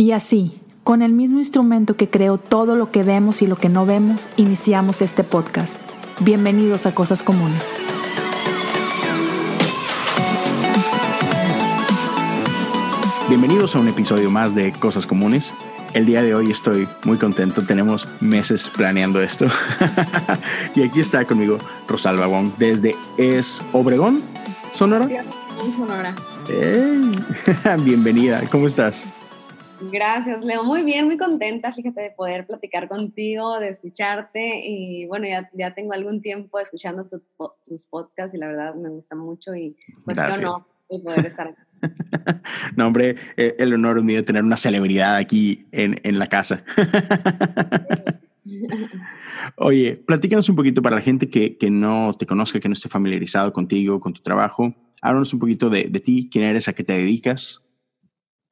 Y así, con el mismo instrumento que creó todo lo que vemos y lo que no vemos, iniciamos este podcast. Bienvenidos a Cosas Comunes. Bienvenidos a un episodio más de Cosas Comunes. El día de hoy estoy muy contento, tenemos meses planeando esto. y aquí está conmigo Rosalba Wong desde Es Obregón, Sonora. Sonora. Bienvenida, ¿cómo estás? Gracias, Leo. Muy bien, muy contenta, fíjate, de poder platicar contigo, de escucharte. Y bueno, ya, ya tengo algún tiempo escuchando tus podcasts y la verdad me gusta mucho y pues qué honor poder estar aquí. no, hombre, eh, el honor es mío de tener una celebridad aquí en, en la casa. Oye, platícanos un poquito para la gente que, que, no te conozca, que no esté familiarizado contigo, con tu trabajo. Háblanos un poquito de, de ti, quién eres, a qué te dedicas.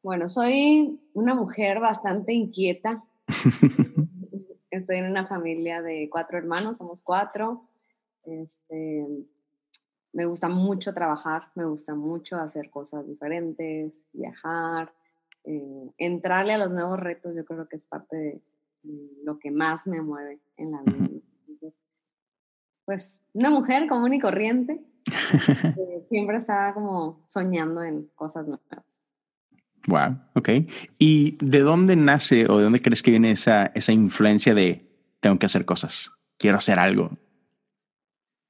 Bueno, soy una mujer bastante inquieta. Estoy en una familia de cuatro hermanos, somos cuatro. Este, me gusta mucho trabajar, me gusta mucho hacer cosas diferentes, viajar, eh, entrarle a los nuevos retos, yo creo que es parte de lo que más me mueve en la vida. pues una mujer común y corriente, siempre está como soñando en cosas nuevas. Wow, ok. ¿Y de dónde nace o de dónde crees que viene esa, esa influencia de tengo que hacer cosas, quiero hacer algo?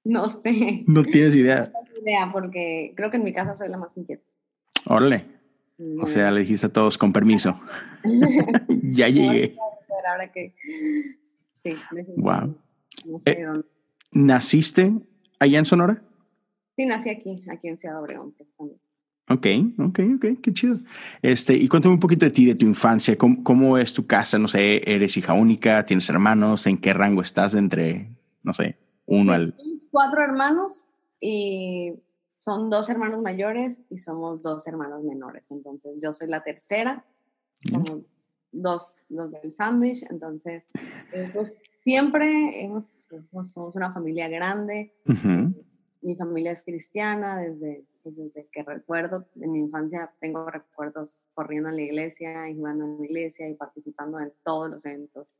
No sé. No tienes idea. No tengo idea porque creo que en mi casa soy la más inquieta. Órale. O sea, le dijiste a todos con permiso. ya llegué. Ahora que... Sí, wow. No sé eh, ¿Naciste allá en Sonora? Sí, nací aquí, aquí en Ciudad Obregón. Ok, ok, ok, qué chido. Este, y cuéntame un poquito de ti, de tu infancia. ¿Cómo, ¿Cómo, es tu casa? No sé, ¿eres hija única? ¿Tienes hermanos? ¿En qué rango estás entre, no sé, uno al...? Cuatro hermanos y son dos hermanos mayores y somos dos hermanos menores. Entonces, yo soy la tercera. Somos dos, los del sándwich. Entonces, eh, pues siempre hemos, pues, somos una familia grande. Mi familia es cristiana desde desde que recuerdo, en mi infancia tengo recuerdos corriendo en la iglesia y jugando en la iglesia y participando en todos los eventos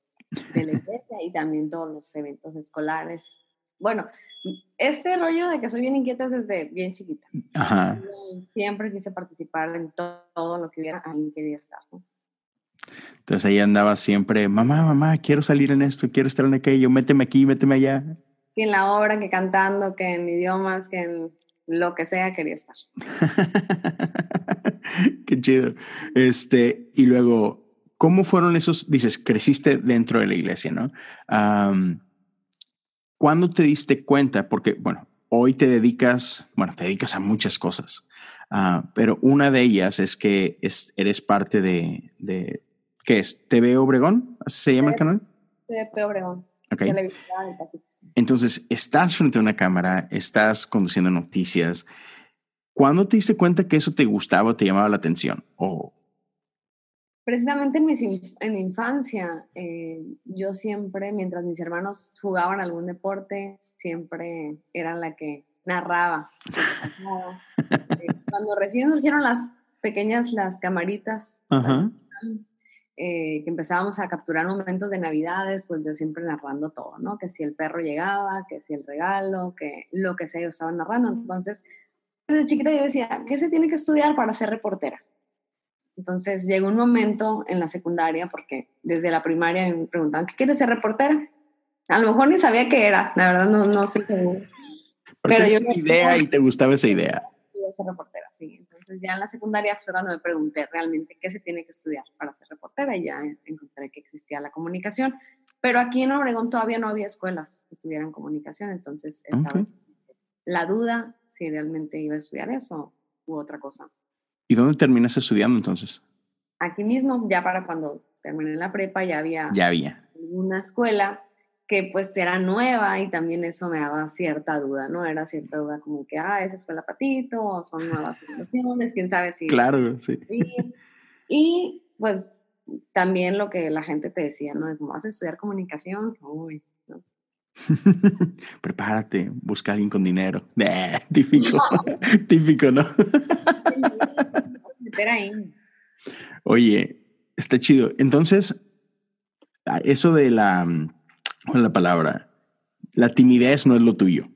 de la iglesia y también todos los eventos escolares. Bueno, este rollo de que soy bien inquieta desde bien chiquita. Ajá. Siempre quise participar en todo, lo que hubiera, ahí quería estar. Entonces ahí andaba siempre, mamá, mamá, quiero salir en esto, quiero estar en aquello, méteme aquí, méteme allá. Que en la obra, que cantando, que en idiomas, que en lo que sea quería estar. Qué chido. Este, y luego, ¿cómo fueron esos? Dices, creciste dentro de la iglesia, ¿no? ¿Cuándo te diste cuenta? Porque, bueno, hoy te dedicas, bueno, te dedicas a muchas cosas, ah, pero una de ellas es que eres parte de, de, ¿qué es? ¿TV Obregón? ¿Así se llama el canal? TV Obregón. Ok. Entonces, estás frente a una cámara, estás conduciendo noticias. ¿Cuándo te diste cuenta que eso te gustaba te llamaba la atención? O... Precisamente en mi, en mi infancia, eh, yo siempre, mientras mis hermanos jugaban algún deporte, siempre era la que narraba. Cuando recién surgieron las pequeñas, las camaritas, eh, que empezábamos a capturar momentos de Navidades, pues yo siempre narrando todo, ¿no? Que si el perro llegaba, que si el regalo, que lo que sea, yo estaba narrando. Entonces, desde chiquita yo decía, ¿qué se tiene que estudiar para ser reportera? Entonces llegó un momento en la secundaria, porque desde la primaria me preguntaban, ¿qué quieres ser reportera? A lo mejor ni sabía qué era, la verdad no, no sé. Pero, Pero yo... idea y te gustaba esa idea. Quería ser reportera, sí. Entonces ya en la secundaria fue cuando me pregunté realmente qué se tiene que estudiar para ser reportera y ya encontré que existía la comunicación. Pero aquí en Obregón todavía no había escuelas que tuvieran comunicación, entonces estaba la duda si realmente iba a estudiar eso u otra cosa. ¿Y dónde terminaste estudiando entonces? Aquí mismo, ya para cuando terminé la prepa, ya había, ya había. una escuela que pues era nueva y también eso me daba cierta duda, ¿no? Era cierta duda como que, ah, esa escuela patito, o son nuevas situaciones, quién sabe si... Claro, sí. Y pues también lo que la gente te decía, ¿no? De cómo vas a estudiar comunicación, uy, ¿no? Prepárate, busca a alguien con dinero. típico, típico, ¿no? Oye, Está chido. Entonces, eso de la, ¿cuál es la palabra? La timidez no es lo tuyo.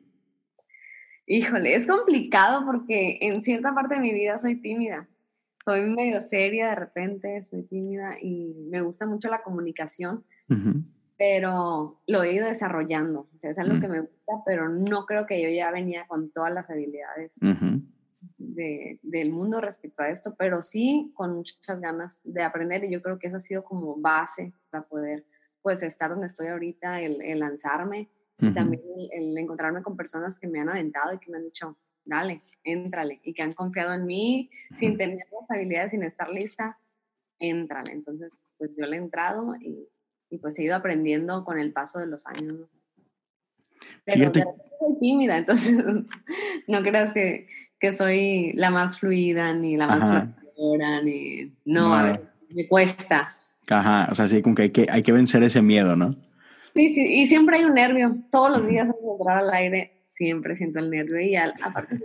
Híjole, es complicado porque en cierta parte de mi vida soy tímida. Soy medio seria de repente, soy tímida y me gusta mucho la comunicación, pero lo he ido desarrollando. O sea, es algo mm. que me gusta, pero no creo que yo ya venía con todas las habilidades de, del mundo respecto a esto, pero sí con muchas ganas de aprender y yo creo que eso ha sido como base para poder pues estar donde estoy ahorita, el, lanzarme y también el, encontrarme con personas que me han aventado y que me han dicho, dale, éntrale, y que han confiado en mí sin tener las habilidades, sin estar lista, éntrale. Entonces, pues yo le he entrado y, y pues he ido aprendiendo con el paso de los años. Pero soy tímida, entonces no creas que, que, soy la más fluida, ni la más fluida, ni... No, me cuesta. Ajá, o sea, sí, como que hay, que hay que vencer ese miedo, ¿no? Sí, sí, y siempre hay un nervio. Todos los días antes de entrar al aire siempre siento el nervio y aparte es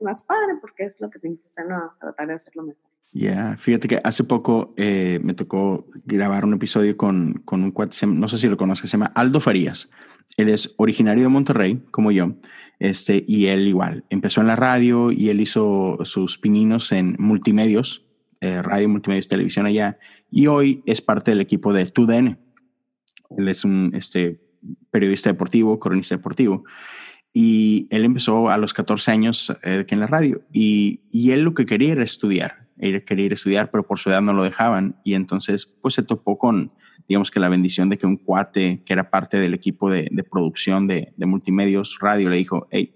más, padre porque es lo que te impulsa a tratar de hacerlo mejor. Ya, fíjate que hace poco eh, me tocó grabar un episodio con, con un cuate, no sé si lo conoces, se llama Aldo Farías. Él es originario de Monterrey, como yo, este, y él igual, empezó en la radio y él hizo sus pininos en multimedios, eh, radio, multimedios, televisión allá, y hoy es parte del equipo de TUDN. Él es un este, periodista deportivo, cronista deportivo, y él empezó a los 14 años eh, en la radio, y, y él lo que quería era estudiar él quería ir a estudiar, pero por su edad no lo dejaban. Y entonces, pues se topó con, digamos que la bendición de que un cuate que era parte del equipo de, producción de, multimedios radio le dijo, hey,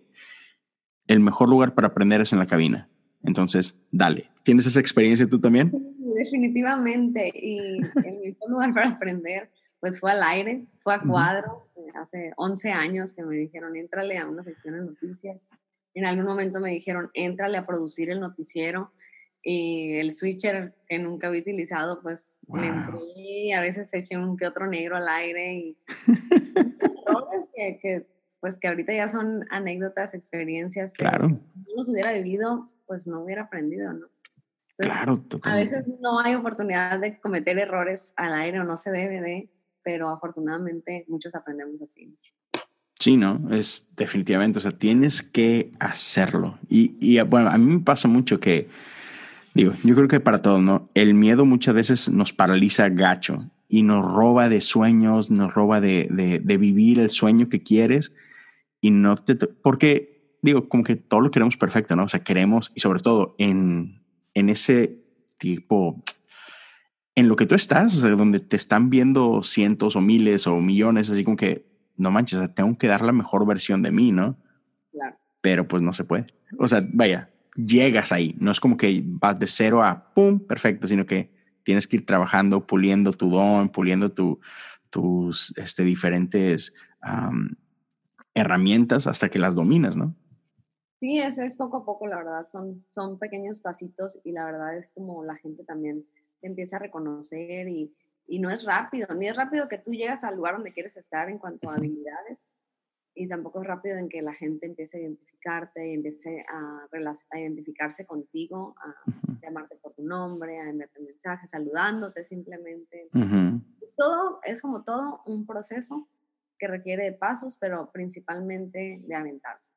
el mejor lugar para aprender es en la cabina. Entonces, dale. ¿Tienes esa experiencia tú también? Sí, definitivamente. Y el mejor lugar para aprender, pues fue al aire, fue a cuadro. Hace 11 años que me dijeron, entrale a una sección de noticias. En algún momento me dijeron, entrale a producir el noticiero y el switcher que nunca había utilizado, pues le entré a veces eché un que otro negro al aire y errores que, pues que ahorita ya son anécdotas, experiencias que claro. no los hubiera vivido, pues no hubiera aprendido, ¿no? claro, totalmente. A veces no hay oportunidad de cometer errores al aire o no se debe de, pero afortunadamente muchos aprendemos así. Sí, ¿no? Es definitivamente, o sea, tienes que hacerlo. Y, y bueno, a mí me pasa mucho que Digo, yo creo que para todos, ¿no? El miedo muchas veces nos paraliza gacho y nos roba de sueños, nos roba de, de, vivir el sueño que quieres y no te... Porque, digo, como que todo lo queremos perfecto, ¿no? O sea, queremos, y sobre todo en, en ese tipo, en lo que tú estás, o sea, donde te están viendo cientos o miles o millones, así como que, no manches, o sea, tengo que dar la mejor versión de mí, ¿no? Claro. Pero pues no se puede. O sea, vaya, llegas ahí. No es como que vas de cero a pum, perfecto, sino que tienes que ir trabajando, puliendo tu don, puliendo tu, tus este, diferentes herramientas hasta que las dominas, ¿no? Sí, es, es poco a poco, la verdad. Son, son pequeños pasitos y la verdad es como la gente también te empieza a reconocer y, y no es rápido, ni es rápido que tú llegas al lugar donde quieres estar en cuanto a habilidades, y tampoco es rápido en que la gente empiece a identificarte y empiece a, a identificarse contigo, a llamarte por tu nombre, a enviarte mensajes, saludándote simplemente. Todo es como todo un proceso que requiere de pasos, pero principalmente de aventarse.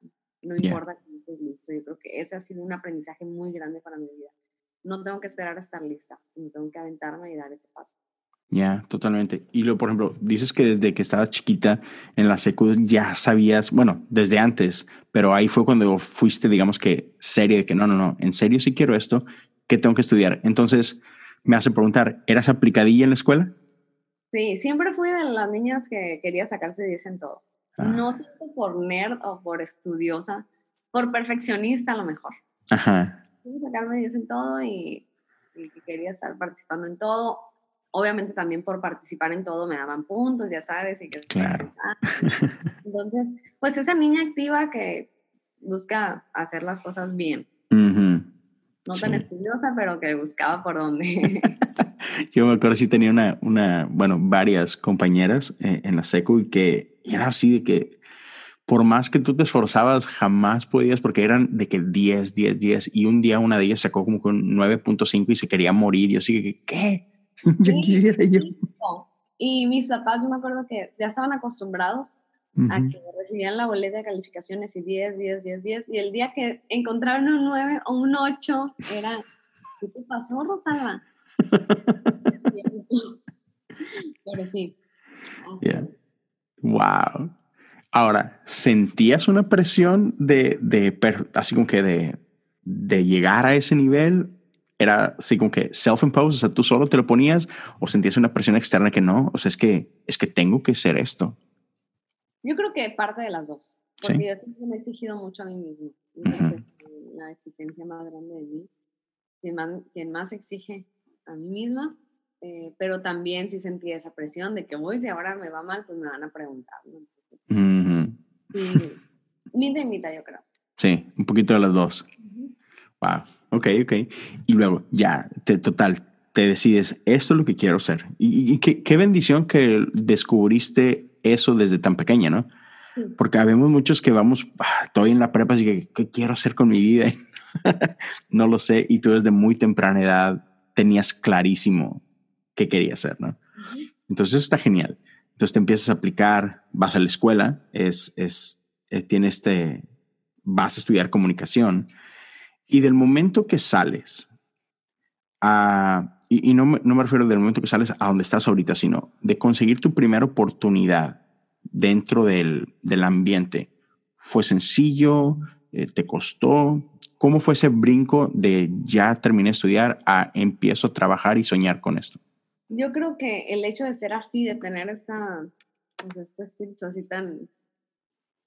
No importa que estés listo. Yo creo que ese ha sido un aprendizaje muy grande para mi vida. No tengo que esperar a estar lista, tengo que aventarme y dar ese paso. Ya, totalmente. Y luego, por ejemplo, dices que desde que estabas chiquita en la secu ya sabías, bueno, desde antes, pero ahí fue cuando fuiste, digamos que, serie de que no, no, no, en serio si quiero esto, ¿qué tengo que estudiar? Entonces, me hace preguntar, ¿eras aplicadilla en la escuela? Sí, siempre fui de las niñas que quería sacarse 10 en todo. Ah. No tanto por nerd o por estudiosa, por perfeccionista a lo mejor. Ajá. Quería sacarme 10 en todo y, y quería estar participando en todo obviamente también por participar en todo me daban puntos, ya sabes. Y que, claro. Entonces, pues esa niña activa que busca hacer las cosas bien. No tan estudiosa, pero que buscaba por dónde. Yo me acuerdo si tenía una, una, bueno, varias compañeras eh, en la secu y que era así de que por más que tú te esforzabas, jamás podías porque eran de que 10, 10, 10 y un día una de ellas sacó como con 9.5 y se quería morir. Y yo así que, ¿qué? yo quisiera yo. Y mis papás, yo me acuerdo que ya estaban acostumbrados a que recibían la boleta de calificaciones y 10, 10, 10, 10. Y el día que encontraron un 9 o un 8, era, ¿qué te pasó, Rosalba? Pero sí. Wow. Ahora, ¿sentías una presión de, de así como que de, de llegar a ese nivel? ¿Era así como que self-imposed? O sea, ¿tú solo te lo ponías? ¿O sentías una presión externa que no? O sea, es que, es que tengo que ser esto. Yo creo que parte de las dos. Porque yo siempre me he exigido mucho a mí mismo. La exigencia más grande de mí. Quien más, quien más exige a mí misma eh, pero también sí sentí esa presión de que, uy, si ahora me va mal, pues me van a preguntar. ¿no? sí, mitad yo creo. Sí, un poquito de las dos. Wow, ok, ok. Y luego, ya, te, total, te decides, esto es lo que quiero hacer. Y, qué, qué, bendición que descubriste eso desde tan pequeña, ¿no? Porque habemos muchos que vamos, ah, estoy en la prepa, así que, ¿qué quiero hacer con mi vida? no lo sé. Y tú desde muy temprana edad tenías clarísimo qué quería hacer, ¿no? Entonces está genial. Entonces te empiezas a aplicar, vas a la escuela, es, es, eh, tiene este, vas a estudiar comunicación y del momento que sales a, y, no, no, me refiero del momento que sales a donde estás ahorita, sino de conseguir tu primera oportunidad dentro del, del ambiente. ¿Fue sencillo? Eh, ¿Te costó? ¿Cómo fue ese brinco de ya terminé de estudiar a empiezo a trabajar y soñar con esto? Yo creo que el hecho de ser así, de tener esta, pues este espíritu así tan,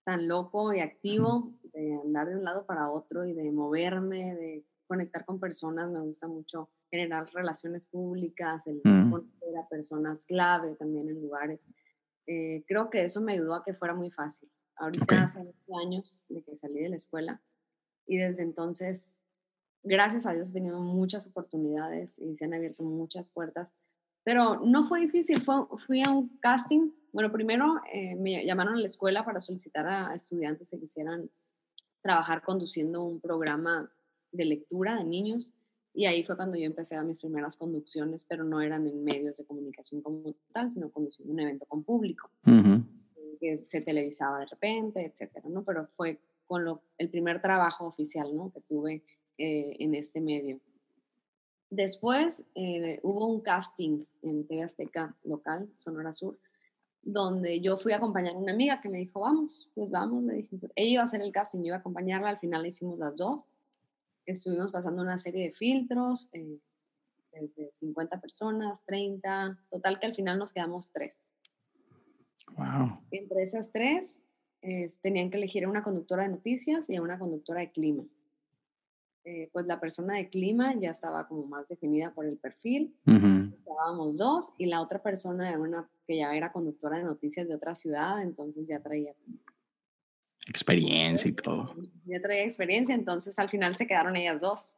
tan loco y activo, de andar de un lado para otro y de moverme, de conectar con personas, me gusta mucho generar relaciones públicas, el mm. conocer a personas clave también en lugares. Eh, creo que eso me ayudó a que fuera muy fácil. Ahorita hace muchos años de que salí de la escuela y desde entonces, gracias a Dios, he tenido muchas oportunidades y se han abierto muchas puertas pero no fue difícil, fue, fui a un casting. Bueno, primero eh, me llamaron a la escuela para solicitar a estudiantes que quisieran trabajar conduciendo un programa de lectura de niños. Y ahí fue cuando yo empecé a mis primeras conducciones, pero no eran en medios de comunicación como tal, sino conduciendo un evento con público, que se televisaba de repente, etcétera, ¿no? Pero fue con lo, el primer trabajo oficial, ¿no? Que tuve eh, en este medio. Después eh, hubo un casting en TV Azteca local, Sonora Sur, donde yo fui a acompañar a una amiga que me dijo, vamos, pues vamos, le dije. Ella iba a hacer el casting, yo iba a acompañarla, al final hicimos las dos. Estuvimos pasando una serie de filtros, eh, de 50 personas, 30, total que al final nos quedamos tres. Wow. Entre esas tres, tenían que elegir a una conductora de noticias y a una conductora de clima. Eh, pues la persona de clima ya estaba como más definida por el perfil. Estábamos dos y la otra persona era una que ya era conductora de noticias de otra ciudad, entonces ya traía experiencia y todo. Ya traía experiencia, entonces al final se quedaron ellas dos.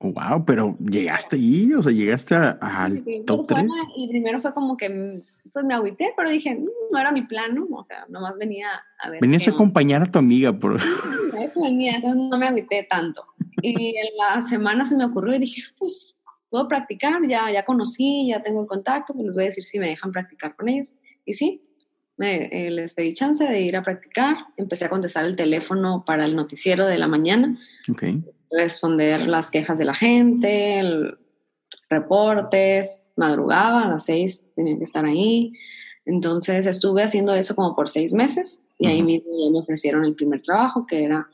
Wow, pero llegaste ahí, o sea, llegaste al top 3. Y primero fue como que, pues me agüité, pero dije, mm, no era mi plan, ¿no? O sea, nomás venía a ver. Venías a acompañar a tu amiga, por. Entonces no me agüité tanto. Y en la semana se me ocurrió y dije, pues puedo practicar, ya, ya conocí, ya tengo el contacto, pues les voy a decir si me dejan practicar con ellos. Y sí, me, eh, les pedí chance de ir a practicar, empecé a contestar el teléfono para el noticiero de la mañana. Okay responder las quejas de la gente, reportes, madrugaba a las seis, tenía que estar ahí. Entonces estuve haciendo eso como por seis meses y ahí mismo ya me ofrecieron el primer trabajo que era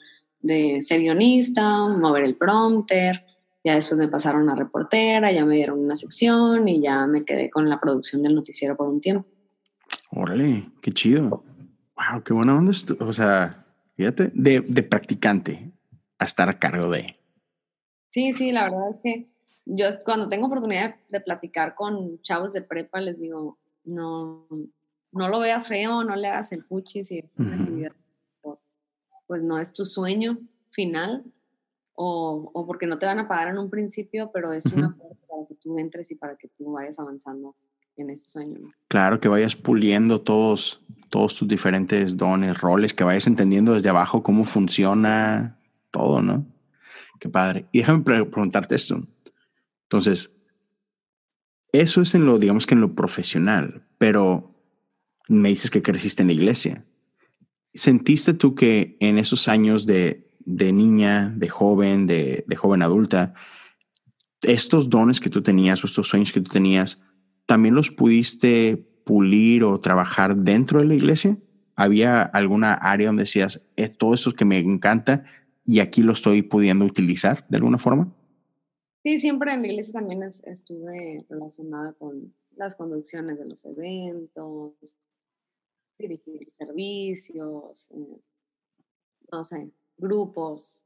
de ser guionista, mover el prompter. Ya después me pasaron a reportera, ya me dieron una sección y ya me quedé con la producción del noticiero por un tiempo. Órale, qué chido. Wow, qué buena onda. O sea, fíjate, de, de practicante a estar a cargo de. Sí, sí, la verdad es que yo cuando tengo oportunidad de platicar con chavos de prepa les digo, no, no lo veas feo, no le hagas el puchi si es una actividad, pues no es tu sueño final o, o, porque no te van a pagar en un principio, pero es una puerta para que tú entres y para que tú vayas avanzando en ese sueño. Claro, que vayas puliendo todos, todos tus diferentes dones, roles, que vayas entendiendo desde abajo cómo funciona todo, ¿no? Qué padre. Y déjame preguntarte esto. Entonces, eso es en lo, digamos que en lo profesional, pero me dices que creciste en la iglesia. ¿Sentiste tú que en esos años de, de niña, de joven, de, joven adulta, estos dones que tú tenías o estos sueños que tú tenías, también los pudiste pulir o trabajar dentro de la iglesia? ¿Había alguna área donde decías, es eh, todo eso que me encanta y aquí lo estoy pudiendo utilizar de alguna forma? Sí, siempre en la iglesia también estuve relacionada con las conducciones de los eventos, dirigir servicios, eh, no sé, grupos.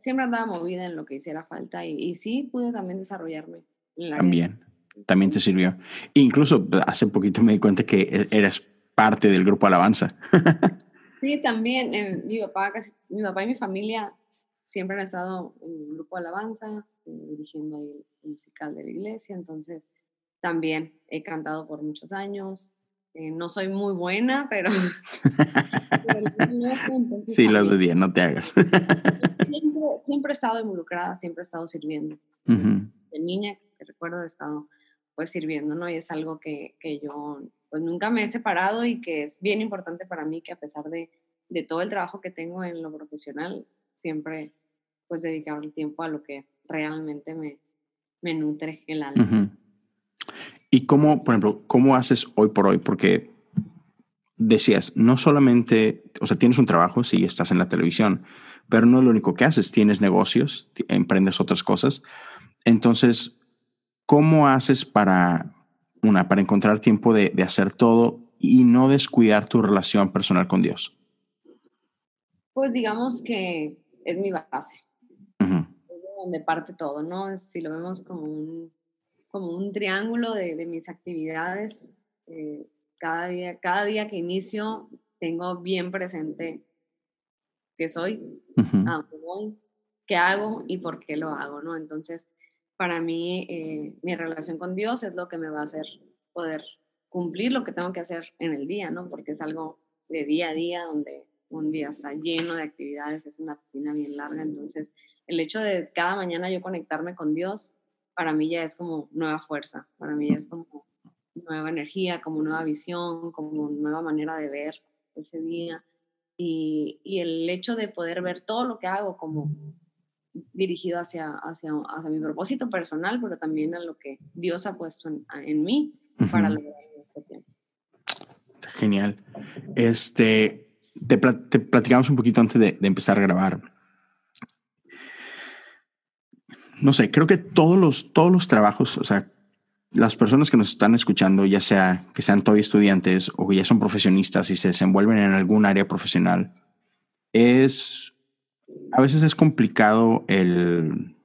siempre, andaba movida en lo que hiciera falta y, sí pude también desarrollarme. también, también te sirvió. Incluso hace poquito me di cuenta que e, eras parte del grupo Alabanza. sí, también. Eh, mi, papá, mi papá y mi familia siempre han estado en el grupo Alabanza, eh, dirigiendo ahí el musical de la iglesia, entonces también he cantado por muchos años. Eh, no soy muy buena, pero... sí, los de día, no te hagas. siempre, he estado involucrada, siempre he estado sirviendo. De niña, que recuerdo, he estado pues sirviendo, ¿no? Y es algo que, que, yo pues nunca me he separado y que es bien importante para mí que a pesar de, de todo el trabajo que tengo en lo profesional, siempre pues dedicar el tiempo a lo que realmente me, me nutre el alma. ¿Y cómo, por ejemplo, cómo haces hoy por hoy? Porque decías, no solamente, o sea, tienes un trabajo, sí, estás en la televisión, pero no es lo único que haces, tienes negocios, emprendes otras cosas. Entonces, ¿cómo haces para, una, para encontrar tiempo de, de hacer todo y no descuidar tu relación personal con Dios? Pues digamos que es mi base. Es de donde parte todo, ¿no? Si lo vemos como un como un triángulo de, de mis actividades. Eh, cada, día, cada día que inicio tengo bien presente qué soy, a dónde voy, qué hago y por qué lo hago, ¿no? Entonces, para mí, eh, mi relación con Dios es lo que me va a hacer poder cumplir lo que tengo que hacer en el día, ¿no? Porque es algo de día a día donde un día está lleno de actividades, es una rutina bien larga, entonces el hecho de cada mañana yo conectarme con Dios para mí ya es como nueva fuerza, para mí es como nueva energía, como nueva visión, como nueva manera de ver ese día. Y, y el hecho de poder ver todo lo que hago como dirigido hacia, hacia, hacia, mi propósito personal, pero también a lo que Dios ha puesto en, en mí para lograr este tiempo. Genial. Este, te, te, platicamos un poquito antes de, de empezar a grabar no sé, creo que todos los, todos los trabajos, o sea, las personas que nos están escuchando, ya sea que sean todavía estudiantes o que ya son profesionistas y se desenvuelven en algún área profesional, es, a veces es complicado el,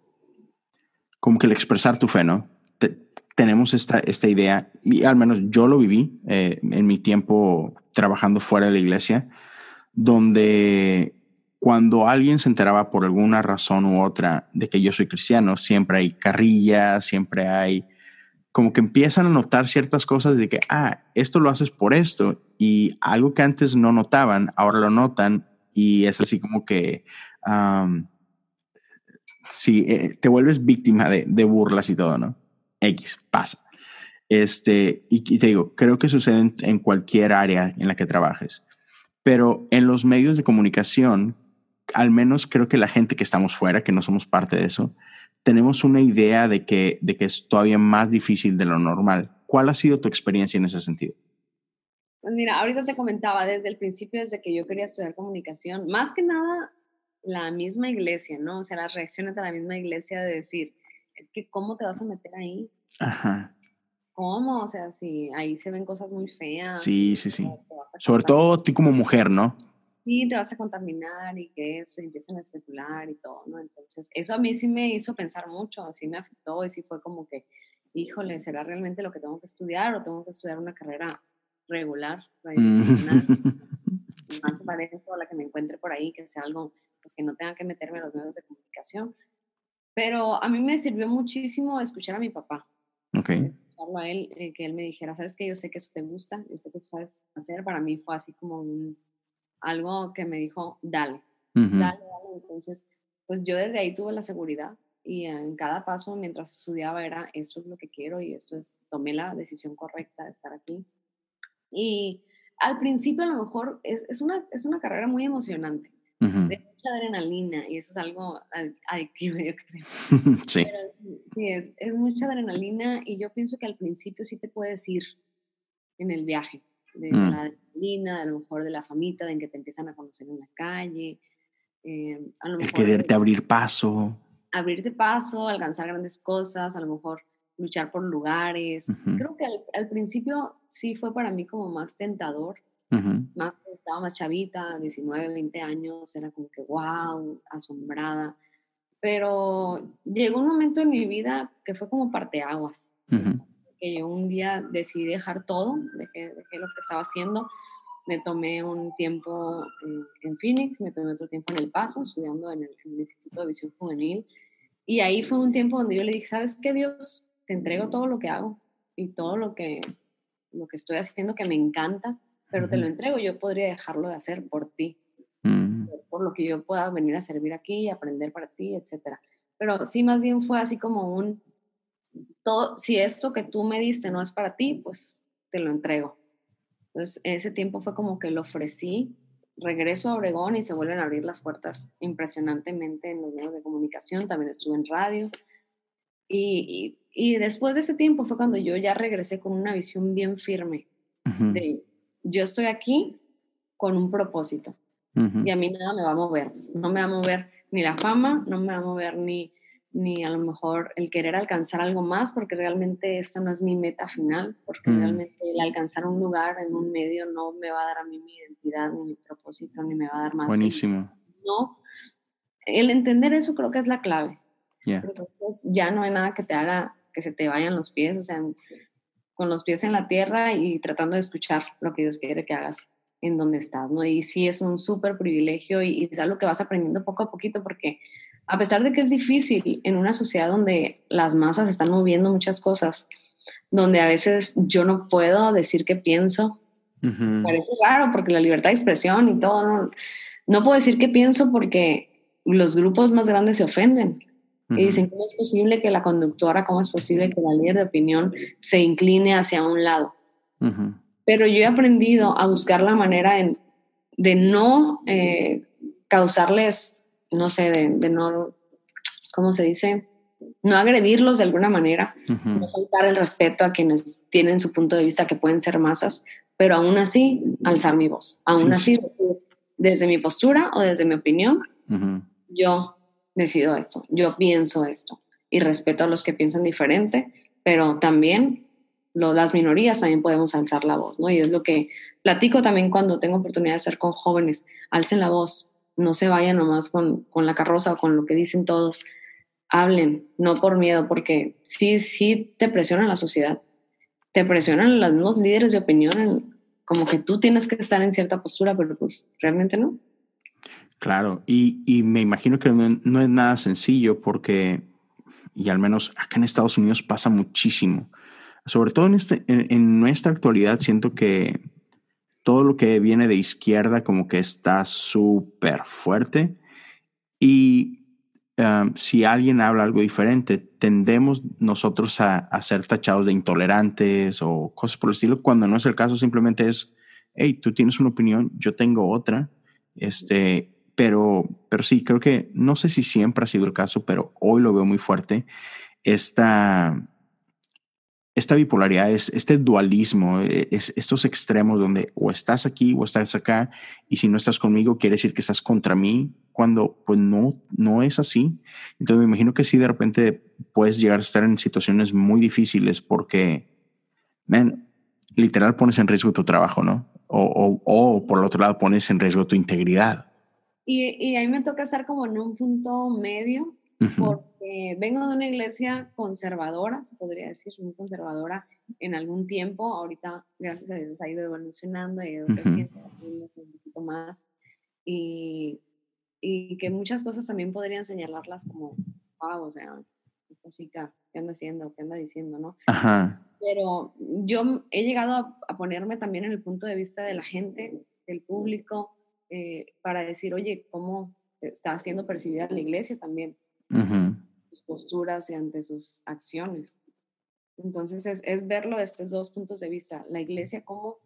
como que el expresar tu fe, ¿no? tenemos esta, esta idea, y al menos yo lo viví eh, en mi tiempo trabajando fuera de la iglesia, donde cuando alguien se enteraba por alguna razón u otra de que yo soy cristiano, siempre hay carrillas, siempre hay como que empiezan a notar ciertas cosas de que, ah, esto lo haces por esto y algo que antes no notaban, ahora lo notan y es así como que, si eh, te vuelves víctima de, de, burlas y todo, ¿no? X, pasa. Este, y, y te digo, creo que sucede en, en cualquier área en la que trabajes, pero en los medios de comunicación al menos creo que la gente que estamos fuera, que no somos parte de eso, tenemos una idea de que, de que es todavía más difícil de lo normal. ¿Cuál ha sido tu experiencia en ese sentido? Pues mira, ahorita te comentaba desde el principio, desde que yo quería estudiar comunicación, más que nada la misma iglesia, ¿no? O sea, las reacciones de la misma iglesia de decir, es que ¿cómo te vas a meter ahí? Ajá. ¿Cómo? O sea, si ahí se ven cosas muy feas. Sí, sí, sí. Sobre todo tú como mujer, ¿no? Sí, te vas a contaminar y que eso, y empiezan a especular y todo, ¿no? Entonces, eso a mí sí me hizo pensar mucho, sí me afectó y sí fue como que, híjole, ¿será realmente lo que tengo que estudiar o tengo que estudiar una carrera regular, tradicional? Más parece toda la que me encuentre por ahí, que sea algo, pues que no tenga que meterme en los medios de comunicación. Pero a mí me sirvió muchísimo escuchar a mi papá. Ok. a él, eh, que él me dijera, ¿sabes qué? Yo sé que eso te gusta, yo sé que eso sabes hacer. Para mí fue así como un algo que me dijo, dale, dale, dale. Entonces, pues yo desde ahí tuve la seguridad y en cada paso mientras estudiaba era esto es lo que quiero y esto es, tomé la decisión correcta de estar aquí. Y al principio a lo mejor es, es una, es una carrera muy emocionante, de mucha adrenalina y eso es algo adictivo, yo creo. sí. sí, es, es, mucha adrenalina y yo pienso que al principio sí te puedes ir en el viaje, de mm. la adrenalina, de a lo mejor de la famita, de en que te empiezan a conocer en la calle. Eh, a lo mejor el quererte abrir paso abrirte paso, alcanzar grandes cosas, a lo mejor luchar por lugares. Creo que al, principio sí fue para mí como más tentador. más, estaba más chavita, 19, 20 años, era como que wow, asombrada. Pero llegó un momento en mi vida que fue como parteaguas. Que yo un día decidí dejar todo, dejé, dejé lo que estaba haciendo me tomé un tiempo en, Phoenix, me tomé otro tiempo en El Paso, estudiando en el, Instituto de Visión Juvenil. Y ahí fue un tiempo donde yo le dije, ¿sabes qué, Dios? Te entrego todo lo que hago y todo lo que, lo que estoy haciendo que me encanta, pero te lo entrego, yo podría dejarlo de hacer por ti, mm. por, lo que yo pueda venir a servir aquí aprender para ti, etc. Pero sí, más bien fue así como un, todo, si esto que tú me diste no es para ti, pues te lo entrego. Entonces, ese tiempo fue como que lo ofrecí, regreso a Obregón y se vuelven a abrir las puertas impresionantemente en los medios de comunicación, también estuve en radio. Y, y, después de ese tiempo fue cuando yo ya regresé con una visión bien firme de yo estoy aquí con un propósito. Y a mí nada me va a mover, no me va a mover ni la fama, no me va a mover ni, ni a lo mejor el querer alcanzar algo más, porque realmente esta no es mi meta final, porque mm. realmente el alcanzar un lugar en un medio no me va a dar a mí mi identidad, ni mi propósito, ni me va a dar más. Buenísimo. No, el entender eso creo que es la clave. Entonces ya no hay nada que te haga que se te vayan los pies, o sea, con los pies en la tierra y tratando de escuchar lo que Dios quiere que hagas en donde estás, ¿no? Y sí es un súper privilegio y, y es algo que vas aprendiendo poco a poquito porque a pesar de que es difícil en una sociedad donde las masas están moviendo muchas cosas, donde a veces yo no puedo decir qué pienso, parece raro porque la libertad de expresión y todo, no, puedo decir qué pienso porque los grupos más grandes se ofenden. Y dicen, ¿cómo es posible que la conductora, cómo es posible que la líder de opinión se incline hacia un lado? Pero yo he aprendido a buscar la manera de no eh, causarles no sé, de, no, ¿cómo se dice? No agredirlos de alguna manera, no faltar el respeto a quienes tienen su punto de vista que pueden ser masas, pero aún así alzar mi voz, aún así desde mi postura o desde mi opinión, yo decido esto, yo pienso esto y respeto a los que piensan diferente, pero también las minorías también podemos alzar la voz, ¿no? Y es lo que platico también cuando tengo oportunidad de estar con jóvenes, alcen la voz, no se vayan nomás con, con la carroza o con lo que dicen todos. Hablen, no por miedo, porque sí, sí te presiona la sociedad. Te presionan los mismos líderes de opinión, como que tú tienes que estar en cierta postura, pero pues realmente no. Claro, y, y me imagino que no, es nada sencillo porque, y al menos acá en Estados Unidos pasa muchísimo, sobre todo en, este, en nuestra actualidad, siento que todo lo que viene de izquierda como que está súper fuerte. Y um, si alguien habla algo diferente, tendemos nosotros a, ser tachados de intolerantes o cosas por el estilo, cuando no es el caso, simplemente es, hey, tú tienes una opinión, yo tengo otra, este, pero, pero sí, creo que, no sé si siempre ha sido el caso, pero hoy lo veo muy fuerte, esta esta bipolaridad, es este dualismo, eh, es estos extremos donde o estás aquí o estás acá, y si no estás conmigo quiere decir que estás contra mí, cuando pues no, no es así. Entonces me imagino que sí de repente puedes llegar a estar en situaciones muy difíciles porque, man, literal pones en riesgo tu trabajo, ¿no? O, o, por el otro lado pones en riesgo tu integridad. Y, y ahí me toca estar como en un punto medio, porque vengo de una iglesia conservadora, se podría decir, muy conservadora en algún tiempo. Ahorita, gracias a Dios, ha ido evolucionando, ha ido creciendo, un poquito más. Y, y, que muchas cosas también podrían señalarlas como, wow, o sea, esta chica, ¿qué anda haciendo? ¿Qué anda diciendo? ¿no? Pero yo he llegado a, ponerme también en el punto de vista de la gente, del público, eh, para decir, oye, ¿cómo está siendo percibida la iglesia también? Sus posturas y ante sus acciones. Entonces es, es verlo desde estos dos puntos de vista. La iglesia, cómo,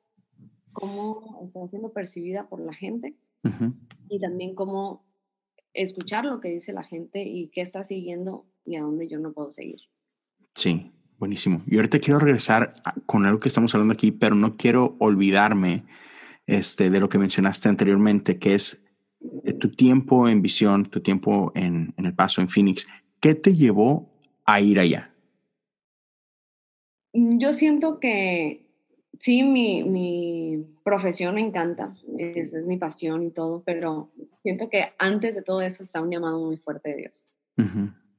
cómo está siendo percibida por la gente y también cómo escuchar lo que dice la gente y qué está siguiendo y a dónde yo no puedo seguir. Sí, buenísimo. Y ahorita quiero regresar con algo que estamos hablando aquí, pero no quiero olvidarme este, de lo que mencionaste anteriormente, que es tu tiempo en visión, tu tiempo en, en el paso en Phoenix. ¿Qué te llevó a ir allá? Yo siento que sí, mi, mi profesión me encanta, esa es mi pasión y todo, pero siento que antes de todo eso está un llamado muy fuerte de Dios,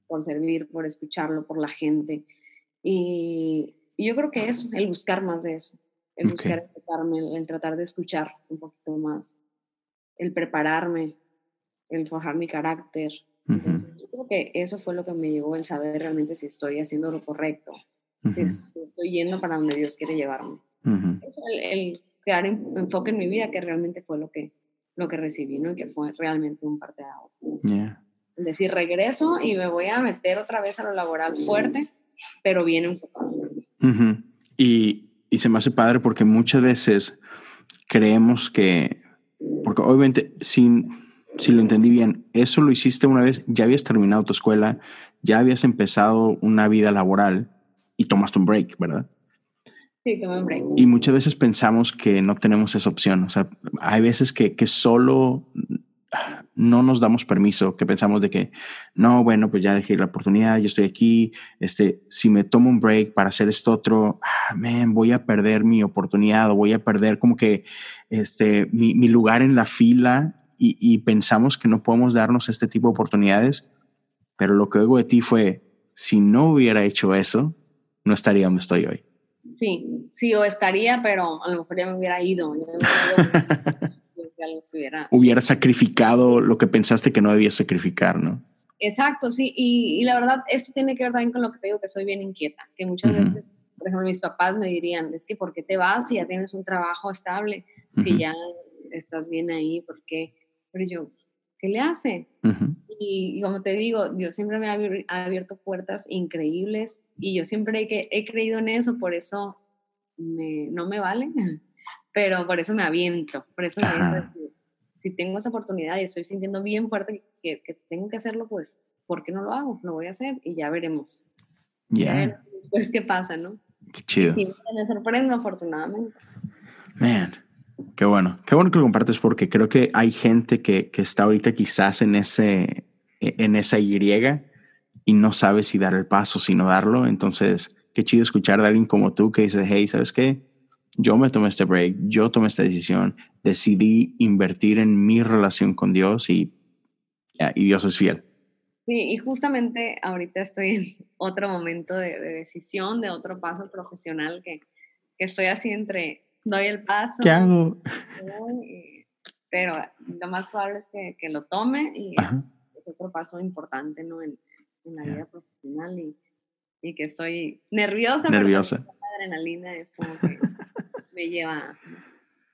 por servir, por escucharlo, por la gente. Y, yo creo que eso, el buscar más de eso, el buscar escucharme, el, tratar de escuchar un poquito más, el prepararme, el forjar mi carácter. yo creo que eso fue lo que me llevó el saber realmente si estoy haciendo lo correcto, si estoy yendo para donde Dios quiere llevarme. el, crear enfoque en mi vida, que realmente fue lo que, lo que recibí, ¿no? que fue realmente un parte de Yeah. Es decir, regreso y me voy a meter otra vez a lo laboral fuerte, pero bien enfocado. y, y se me hace padre porque muchas veces creemos que, porque obviamente, si, si lo entendí bien, eso lo hiciste una vez, ya habías terminado tu escuela, ya habías empezado una vida laboral y tomaste un break, ¿verdad? Sí, tomé un break. Y muchas veces pensamos que no tenemos esa opción. O sea, hay veces que, que solo no nos damos permiso, que pensamos de que, no, bueno, pues ya dejé la oportunidad, yo estoy aquí, este, si me tomo un break para hacer esto otro, ah, voy a perder mi oportunidad o voy a perder como que este, mi, mi lugar en la fila y, y, pensamos que no podemos darnos este tipo de oportunidades, pero lo que oigo de ti fue, si no hubiera hecho eso, no estaría donde estoy hoy. Sí, sí, o estaría, pero a lo mejor ya me hubiera ido. hubiera... sacrificado lo que pensaste que no debías sacrificar, ¿no? Exacto, sí, y, la verdad, eso tiene que ver también con lo que te digo, que soy bien inquieta, que muchas veces, por ejemplo, mis papás me dirían, es que ¿por qué te vas si ya tienes un trabajo estable, que ya estás bien ahí? ¿Por qué? Pero yo, ¿qué le hace? y, como te digo, Dios siempre me ha, abierto puertas increíbles y yo siempre he, he creído en eso, por eso no me vale, pero por eso me aviento, por eso me Si, tengo esa oportunidad y estoy sintiendo bien fuerte que, tengo que hacerlo, pues, ¿por qué no lo hago? Lo voy a hacer y ya veremos. Ya. Pues, ¿qué pasa, no? Qué chido. Sí, me sorprendo, afortunadamente. Man, Qué bueno, qué bueno que lo compartes porque creo que hay gente que, que está ahorita quizás en, ese, e, en esa Y y no sabe si dar el paso, si no darlo. Entonces, qué chido escuchar de alguien como tú que dice, hey, ¿sabes qué? Yo me tomé este break, yo tomé esta decisión, decidí invertir en mi relación con Dios y, y Dios es fiel. Sí, y justamente ahorita estoy en otro momento de, de decisión, de otro paso profesional que, que estoy así entre doy el paso. ¿Qué hago? pero lo más probable es que, que lo tome y es otro paso importante ¿no? en, en la vida profesional y, y, que estoy nerviosa. Nerviosa. La adrenalina es como que me lleva.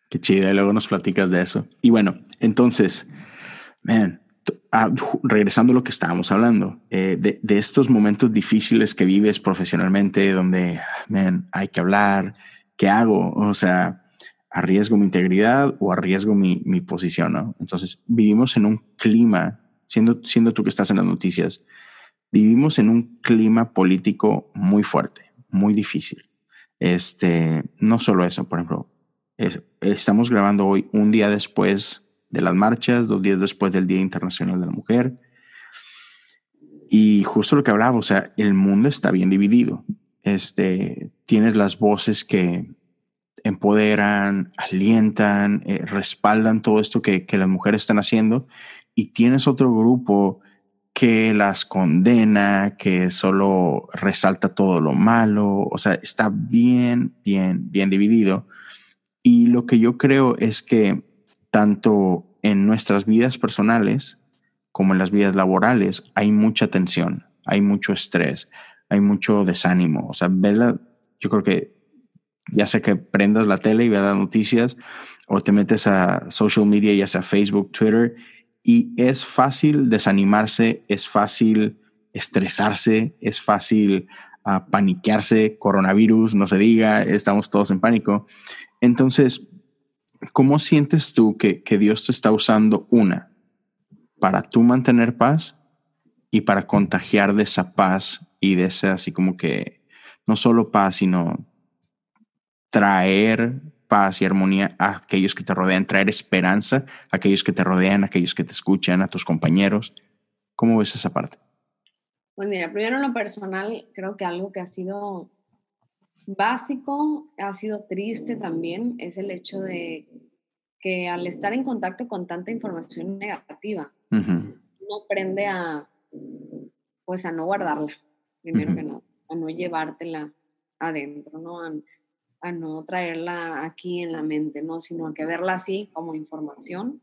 Qué chido, y luego nos platicas de eso. Y bueno, entonces, man, ah, regresando a lo que estábamos hablando, eh, de, de, estos momentos difíciles que vives profesionalmente, donde, hay que hablar, ¿qué hago? O sea, arriesgo mi integridad o arriesgo mi, mi posición, ¿no? Entonces, vivimos en un clima, siendo, siendo tú que estás en las noticias, vivimos en un clima político muy fuerte, muy difícil. Este, no solo eso, por ejemplo, estamos grabando hoy un día después de las marchas, dos días después del Día Internacional de la Mujer. Y justo lo que hablaba, o sea, el mundo está bien dividido este, tienes las voces que empoderan, alientan, eh, respaldan todo esto que, que las mujeres están haciendo y tienes otro grupo que las condena, que solo resalta todo lo malo, o sea, está bien, bien, bien dividido. Y lo que yo creo es que tanto en nuestras vidas personales como en las vidas laborales hay mucha tensión, hay mucho estrés, hay mucho desánimo. O sea, yo creo que ya sea que prendas la tele y veas las noticias o te metes a social media, ya sea Facebook, Twitter, y es fácil desanimarse, es fácil estresarse, es fácil uh, paniquearse, coronavirus, no se diga, estamos todos en pánico. Entonces, ¿cómo sientes tú que, que Dios te está usando una para tú mantener paz y para contagiar de esa paz y de esa así como que no solo paz, sino traer paz y armonía a aquellos que te rodean, traer esperanza a aquellos que te rodean, a aquellos que te escuchan, a tus compañeros. ¿Cómo ves esa parte? Pues mira, primero en lo personal, creo que algo que ha sido básico, ha sido triste también, es el hecho de que al estar en contacto con tanta información negativa, uno aprende a, pues a no guardarla, primero que nada, a no llevártela adentro, ¿no? a no traerla aquí en la mente, ¿no? Sino a que verla así como información,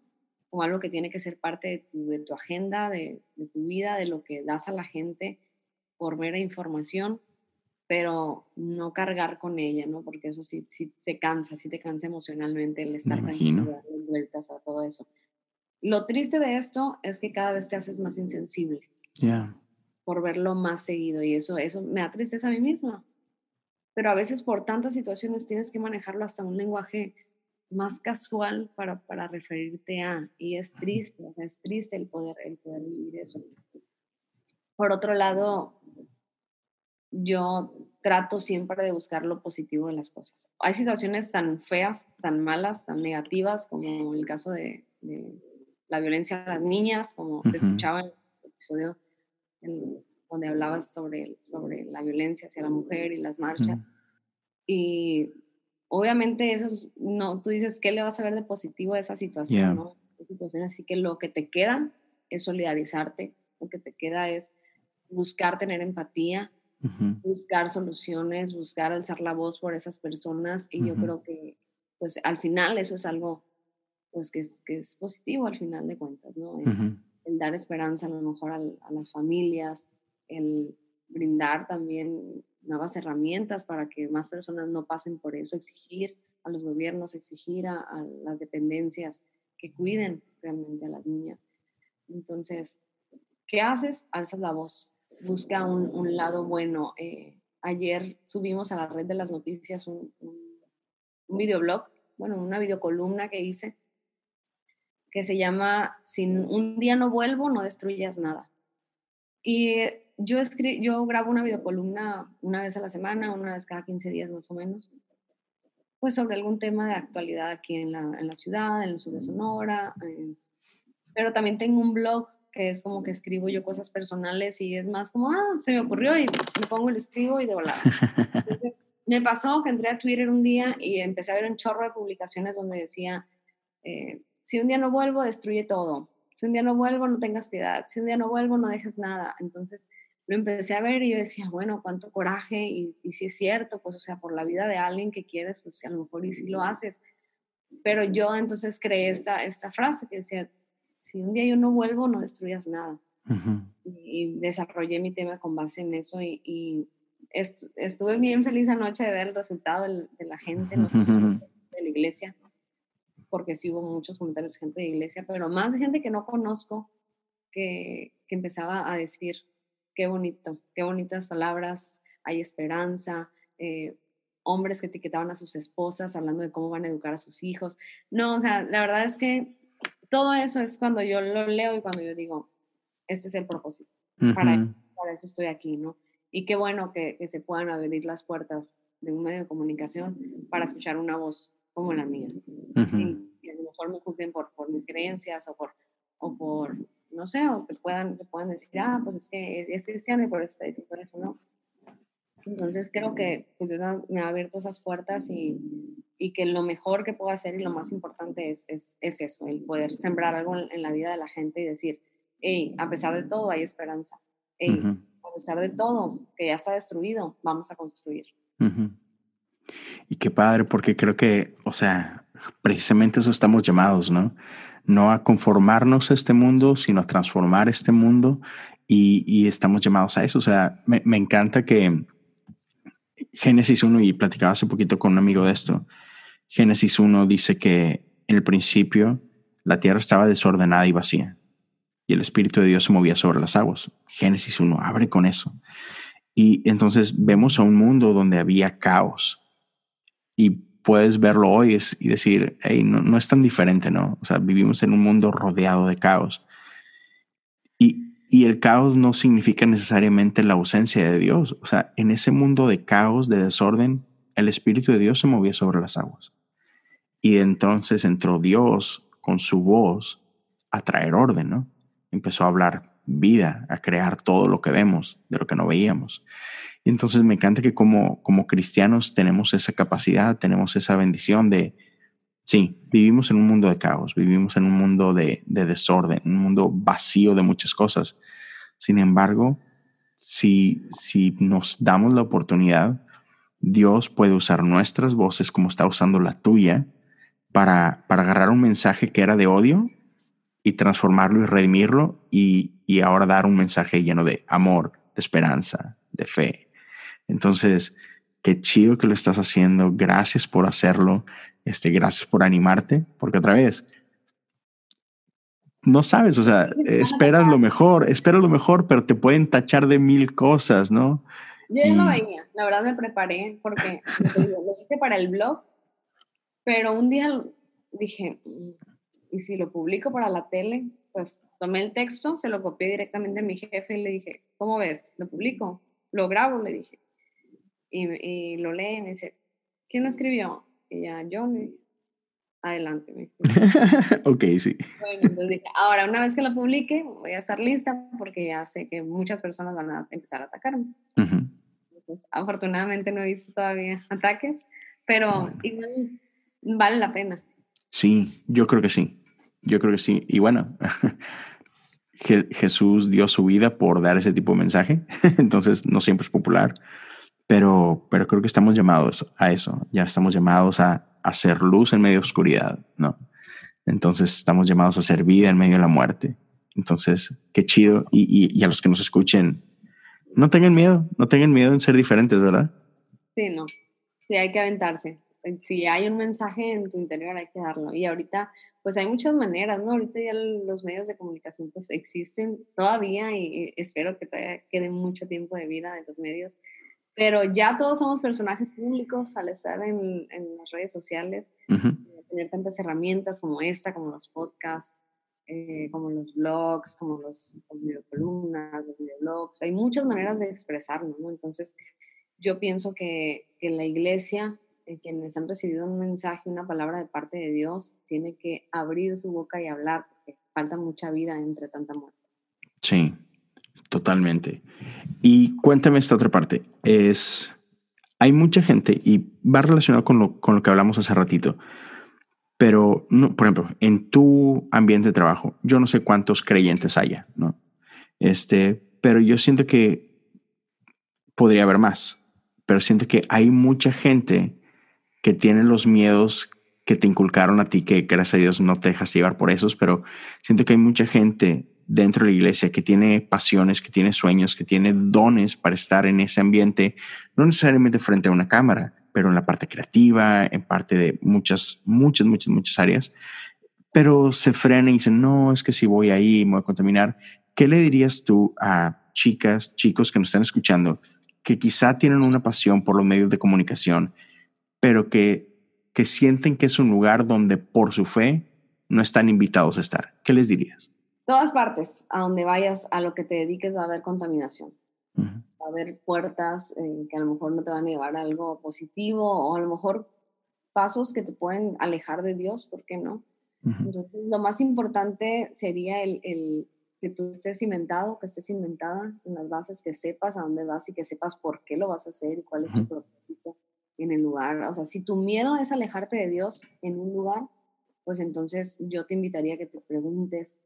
como algo que tiene que ser parte de tu, agenda, de, tu vida, de lo que das a la gente por mera información, pero no cargar con ella, ¿no? Porque eso sí, sí te cansa, sí te cansa emocionalmente el estar dando vueltas a todo eso. Lo triste de esto es que cada vez te haces más insensible. Ya. Por verlo más seguido y eso, eso me da tristeza a mí misma pero a veces por tantas situaciones tienes que manejarlo hasta un lenguaje más casual para, para referirte a, y es triste, o sea, es triste el poder, el poder vivir eso. Por otro lado, yo trato siempre de buscar lo positivo de las cosas. Hay situaciones tan feas, tan malas, tan negativas, como el caso de, la violencia a las niñas, como te escuchaba en el episodio, el, donde hablabas sobre, sobre la violencia hacia la mujer y las marchas. Y obviamente eso no, tú dices, ¿qué le vas a ver de positivo a esa situación? ¿no? Así que lo que te queda es solidarizarte, lo que te queda es buscar tener empatía, buscar soluciones, buscar alzar la voz por esas personas y yo creo que pues al final eso es algo pues que es, que es positivo al final de cuentas, ¿no? El, dar esperanza a lo mejor a las familias, el brindar también nuevas herramientas para que más personas no pasen por eso, exigir a los gobiernos, exigir a, las dependencias que cuiden realmente a las niñas. Entonces, ¿qué haces? Alzas la voz, busca un, lado bueno. Eh, ayer subimos a la red de las noticias un, un videoblog, bueno, una videocolumna que hice, que se llama Sin un día no vuelvo, no destruyas nada. Y yo, yo grabo una videocolumna una vez a la semana, una vez cada 15 días más o menos, pues sobre algún tema de actualidad aquí en la, en la ciudad, en el sur de Sonora. Eh, pero también tengo un blog que es como que escribo yo cosas personales y es más como, ah, se me ocurrió y me pongo el escribo y de volada. me pasó que entré a Twitter un día y empecé a ver un chorro de publicaciones donde decía, eh, si un día no vuelvo, destruye todo. Si un día no vuelvo, no tengas piedad. Si un día no vuelvo, no dejes nada. Entonces, lo empecé a ver y yo decía, bueno, cuánto coraje y, si es cierto, pues o sea, por la vida de alguien que quieres, pues a lo mejor y si lo haces. Pero yo entonces creé esta, esta frase que decía, si un día yo no vuelvo, no destruyas nada. y, desarrollé mi tema con base en eso y, estuve bien feliz anoche de ver el resultado de, la gente de la iglesia, porque sí hubo muchos comentarios de gente de iglesia, pero más de gente que no conozco que, que empezaba a decir, qué bonito, qué bonitas palabras, hay esperanza, eh, hombres que etiquetaban a sus esposas hablando de cómo van a educar a sus hijos. No, o sea, la verdad es que todo eso es cuando yo lo leo y cuando yo digo, ese es el propósito, para, eso estoy aquí, ¿no? Y qué bueno que, se puedan abrir las puertas de un medio de comunicación para escuchar una voz como la mía. y, a lo mejor me juzguen por, por mis creencias o por, o por no sé, o que puedan, que puedan decir, ah, pues es que es cristiano y por eso, y por eso no. Entonces creo que pues Dios me ha abierto esas puertas y, y, que lo mejor que puedo hacer y lo más importante es, es, es eso, el poder sembrar algo en, la vida de la gente y decir, hey, a pesar de todo hay esperanza. Hey, a pesar de todo, que ya está destruido, vamos a construir. Y qué padre, porque creo que, o sea, precisamente eso estamos llamados, ¿no? No a conformarnos a este mundo, sino a transformar este mundo y, estamos llamados a eso. O sea, me, encanta que Génesis 1, y platicaba hace poquito con un amigo de esto, Génesis 1 dice que en el principio la tierra estaba desordenada y vacía. y el Espíritu de Dios se movía sobre las aguas. Génesis 1 abre con eso. Y entonces vemos a un mundo donde había caos. Y puedes verlo hoy y decir, hey, no, no es tan diferente, ¿no? O sea, vivimos en un mundo rodeado de caos. Y, y el caos no significa necesariamente la ausencia de Dios. O sea, en ese mundo de caos, de desorden, el Espíritu de Dios se movía sobre las aguas. Y entonces entró Dios con su voz a traer orden, ¿no? Empezó a hablar vida, a crear todo lo que vemos de lo que no veíamos. Y entonces me encanta que como, como cristianos tenemos esa capacidad, tenemos esa bendición de, sí, vivimos en un mundo de caos, vivimos en un mundo de, de desorden, un mundo vacío de muchas cosas. Sin embargo, si, si nos damos la oportunidad, Dios puede usar nuestras voces como está usando la tuya para, para agarrar un mensaje que era de odio y transformarlo y redimirlo y, y ahora dar un mensaje lleno de amor, de esperanza, de fe. Entonces, qué chido que lo estás haciendo. Gracias por hacerlo. Este, gracias por animarte, porque otra vez, no sabes, o sea, esperas lo mejor, esperas lo mejor, pero te pueden tachar de mil cosas, ¿no? Yo ya no veía, la verdad me preparé porque lo hice para el blog, pero un día dije, mm, ¿y si lo publico para la tele? Pues tomé el texto, se lo copié directamente a mi jefe y le dije, ¿cómo ves? ¿Lo publico? ¿Lo grabo? Le dije. Y, y lo lee y me dice, ¿quién lo escribió? Y ya, yo, adelante. Me ok, sí. Bueno, entonces dije, ahora una vez que lo publique, voy a estar lista porque ya sé que muchas personas van a empezar a atacarme. afortunadamente no he visto todavía ataques, pero igual vale la pena. Sí, yo creo que sí. Yo creo que sí. Y bueno, Jesús dio su vida por dar ese tipo de mensaje, entonces no siempre es popular, pero, pero creo que estamos llamados a eso, ya estamos llamados a, hacer luz en medio de oscuridad, ¿no? Entonces estamos llamados a hacer vida en medio de la muerte. Entonces, qué chido. Y, y, a los que nos escuchen, no tengan miedo, no tengan miedo en ser diferentes, ¿verdad? Sí, no. Sí, hay que aventarse. Si hay un mensaje en tu interior, hay que darlo. Y ahorita, pues hay muchas maneras, ¿no? Ahorita ya los medios de comunicación pues existen todavía y espero que todavía quede mucho tiempo de vida de los medios pero ya todos somos personajes públicos al estar en, en las redes sociales, tener tantas herramientas como esta, como los podcasts, eh, como los blogs, como los, los videocolumnas, los videoblogs. Hay muchas maneras de expresarnos, ¿no? Entonces, yo pienso que, que la iglesia, eh, quienes han recibido un mensaje, una palabra de parte de Dios, tiene que abrir su boca y hablar, porque falta mucha vida entre tanta muerte. Sí, Totalmente. Y cuéntame esta otra parte. Es, hay mucha gente y va relacionado con lo, con lo que hablamos hace ratito, pero, no, por ejemplo, en tu ambiente de trabajo, yo no sé cuántos creyentes haya, ¿no? Este, pero yo siento que podría haber más, pero siento que hay mucha gente que tiene los miedos que te inculcaron a ti, que gracias a Dios no te dejas llevar por esos, pero siento que hay mucha gente dentro de la iglesia, que tiene pasiones, que tiene sueños, que tiene dones para estar en ese ambiente, no necesariamente frente a una cámara, pero en la parte creativa, en parte de muchas, muchas, muchas, muchas áreas, pero se frena y dicen, no, es que si voy ahí me voy a contaminar. ¿Qué le dirías tú a chicas, chicos que nos están escuchando, que quizá tienen una pasión por los medios de comunicación, pero que, que sienten que es un lugar donde por su fe no están invitados a estar? ¿Qué les dirías? Todas partes, a donde vayas, a lo que te dediques, va a haber contaminación. Va a haber puertas eh, que a lo mejor no te van a llevar a algo positivo o a lo mejor pasos que te pueden alejar de Dios, ¿por qué no? Entonces, lo más importante sería el, el, que tú estés cimentado, que estés cimentada en las bases, que sepas a dónde vas y que sepas por qué lo vas a hacer y cuál es tu propósito en el lugar. O sea, si tu miedo es alejarte de Dios en un lugar, pues entonces yo te invitaría a que te preguntes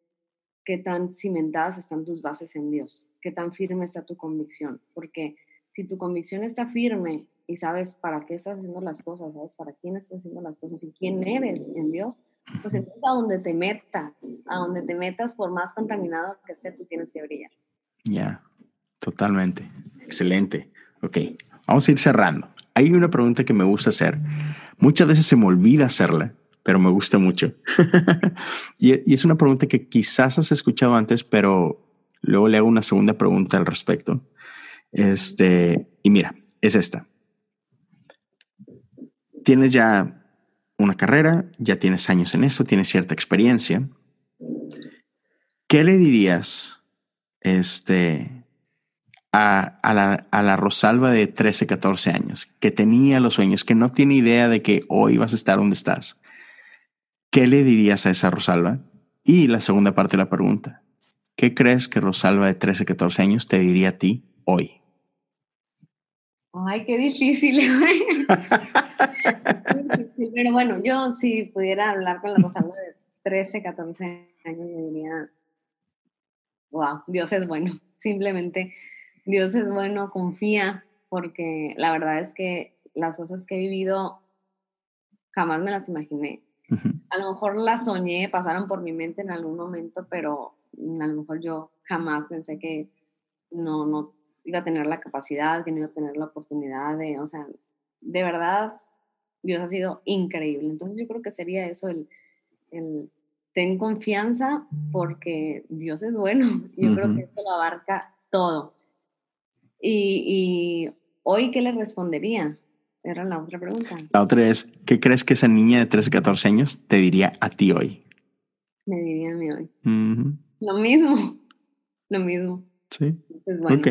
qué tan cimentadas están tus bases en Dios, qué tan firme está tu convicción, porque si tu convicción está firme y sabes para qué estás haciendo las cosas, sabes para quién estás haciendo las cosas y quién eres en Dios, pues entonces a donde te metas, a donde te metas, por más contaminado que sea, tú tienes que brillar. Ya, totalmente. Excelente. Ok, vamos a ir cerrando. Hay una pregunta que me gusta hacer. Muchas veces se me olvida hacerla pero me gusta mucho. y, es una pregunta que quizás has escuchado antes, pero luego le hago una segunda pregunta al respecto. Este, y mira, es esta. Tienes ya una carrera, ya tienes años en eso, tienes cierta experiencia. ¿Qué le dirías este, a, la, a, la, Rosalba de 13, 14 años, que tenía los sueños, que no tiene idea de que hoy vas a estar donde estás? ¿Qué le dirías a esa Rosalba? Y la segunda parte de la pregunta, ¿qué crees que Rosalba de 13, 14 años te diría a ti hoy? Ay, qué difícil. Pero bueno, yo si pudiera hablar con la Rosalba de 13, 14 años, me diría, wow, Dios es bueno. Simplemente Dios es bueno, confía, porque la verdad es que las cosas que he vivido jamás me las imaginé. A lo mejor las soñé, pasaron por mi mente en algún momento, pero a lo mejor yo jamás pensé que no, no iba a tener la capacidad, que no iba a tener la oportunidad de, o sea, de verdad, Dios ha sido increíble. Entonces yo creo que sería eso, el, el ten confianza porque Dios es bueno. Yo creo que esto lo abarca todo. Y, y hoy, ¿qué le respondería? Era la otra pregunta. La otra es, ¿qué crees que esa niña de 13, 14 años te diría a ti hoy? Me diría a mí hoy. Lo mismo, lo mismo. Sí. Ok,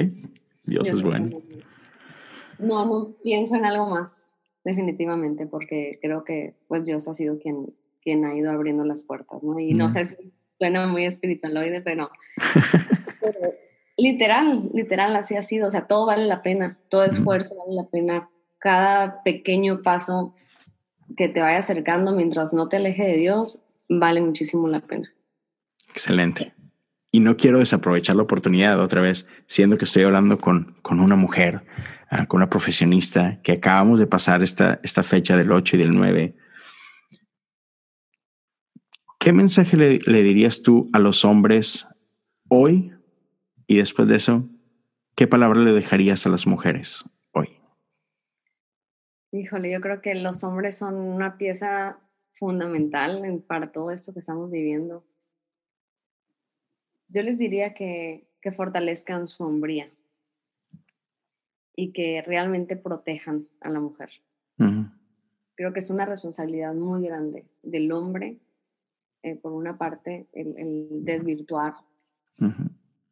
Dios, es bueno. No, no pienso en algo más, definitivamente, porque creo que pues Dios ha sido quien, quien ha ido abriendo las puertas, ¿no? Y no sé si suena muy espiritualoide, pero, pero literal, literal, así ha sido. O sea, todo vale la pena, todo esfuerzo vale la pena cada pequeño paso que te vaya acercando mientras no te aleje de Dios, vale muchísimo la pena. Excelente. Y no quiero desaprovechar la oportunidad otra vez, siendo que estoy hablando con, con una mujer, ah, con una profesionista, que acabamos de pasar esta, esta fecha del 8 y del 9. ¿Qué mensaje le, le dirías tú a los hombres hoy y después de eso, qué palabra le dejarías a las mujeres? Híjole, yo creo que los hombres son una pieza fundamental en, para todo esto que estamos viviendo. Yo les diría que, que fortalezcan su hombría y que realmente protejan a la mujer. Creo que es una responsabilidad muy grande del hombre, eh, por una parte, el, desvirtuar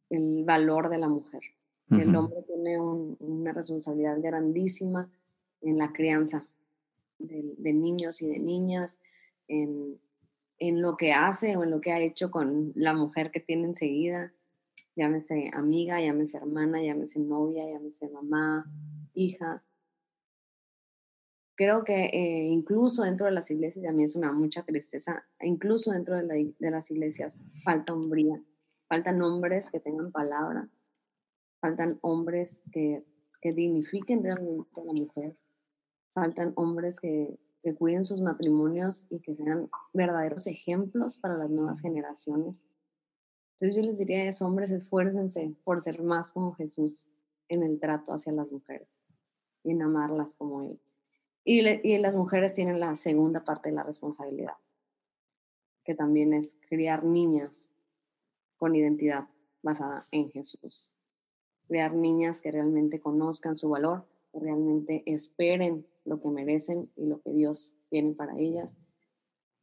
el valor de la mujer. El hombre tiene una responsabilidad grandísima en la crianza de, niños y de niñas, en, lo que hace o en lo que ha hecho con la mujer que tiene enseguida, llámese amiga, llámese hermana, llámese novia, llámese mamá, hija. Creo que eh, incluso dentro de las iglesias, a mí es una mucha tristeza, incluso dentro de, las iglesias falta hombría, faltan hombres que tengan palabra, faltan hombres que, que dignifiquen realmente a la mujer, faltan hombres que, cuiden sus matrimonios y que sean verdaderos ejemplos para las nuevas generaciones. Entonces yo les diría a esos hombres, esfuércense por ser más como Jesús en el trato hacia las mujeres y en amarlas como Él. Y, y las mujeres tienen la segunda parte de la responsabilidad, que también es criar niñas con identidad basada en Jesús. Criar niñas que realmente conozcan su valor, que realmente esperen lo que merecen y lo que Dios tiene para ellas.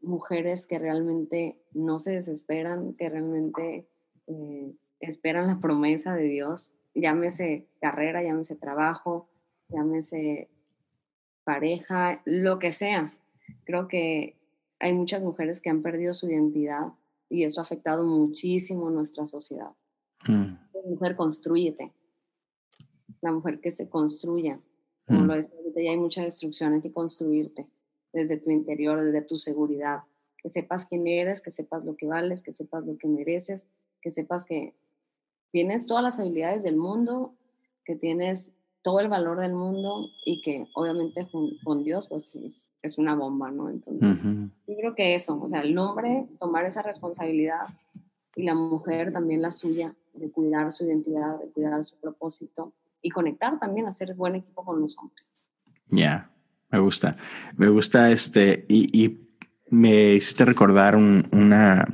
Mujeres que realmente no se desesperan, que realmente eh, esperan la promesa de Dios, llámese carrera, llámese trabajo, llámese pareja, lo que sea. Creo que hay muchas mujeres que han perdido su identidad y eso ha afectado muchísimo nuestra sociedad. Mm. Mujer, construyete. La mujer que se construya, como lo decía ya hay mucha destrucción, hay que construirte desde tu interior, desde tu seguridad. Que sepas quién eres, que sepas lo que vales, que sepas lo que mereces, que sepas que tienes todas las habilidades del mundo, que tienes todo el valor del mundo y que obviamente con, Dios pues es, una bomba, ¿no? Entonces, yo creo que eso, o sea, el hombre tomar esa responsabilidad y la mujer también la suya, de cuidar su identidad, de cuidar su propósito y conectar también, hacer buen equipo con los hombres. Ya, me gusta. Me gusta este, y, me hiciste recordar un, una,